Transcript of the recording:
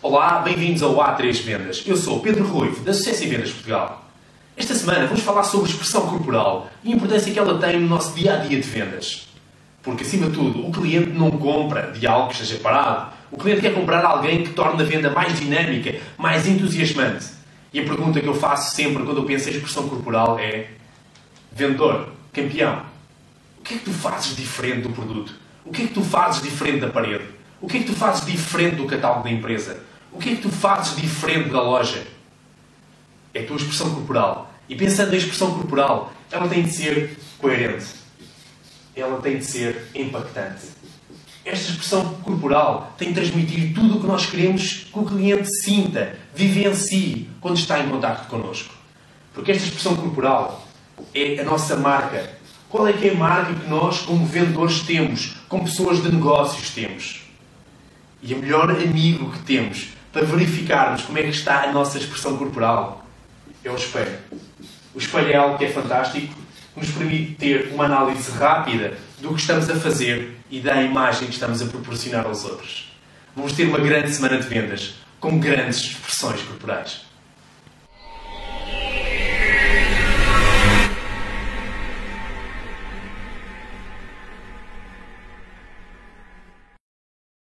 Olá, bem-vindos ao A3 Vendas. Eu sou Pedro Ruivo, da Sucesso Vendas Portugal. Esta semana vamos falar sobre expressão corporal e a importância que ela tem no nosso dia a dia de vendas. Porque, acima de tudo, o cliente não compra de algo que esteja parado. O cliente quer comprar alguém que torne a venda mais dinâmica, mais entusiasmante. E a pergunta que eu faço sempre quando eu penso em expressão corporal é: Vendedor, campeão, o que é que tu fazes diferente do produto? O que é que tu fazes diferente da parede? O que é que tu fazes diferente do catálogo da empresa? O que é que tu fazes diferente da loja? É a tua expressão corporal. E pensando na expressão corporal, ela tem de ser coerente. Ela tem de ser impactante. Esta expressão corporal tem de transmitir tudo o que nós queremos que o cliente sinta, vivencie quando está em contato connosco. Porque esta expressão corporal é a nossa marca. Qual é que é a marca que nós, como vendedores, temos, como pessoas de negócios, temos? E o melhor amigo que temos para verificarmos como é que está a nossa expressão corporal é o espelho. O espelho é algo que é fantástico, que nos permite ter uma análise rápida do que estamos a fazer e da imagem que estamos a proporcionar aos outros. Vamos ter uma grande semana de vendas com grandes expressões corporais.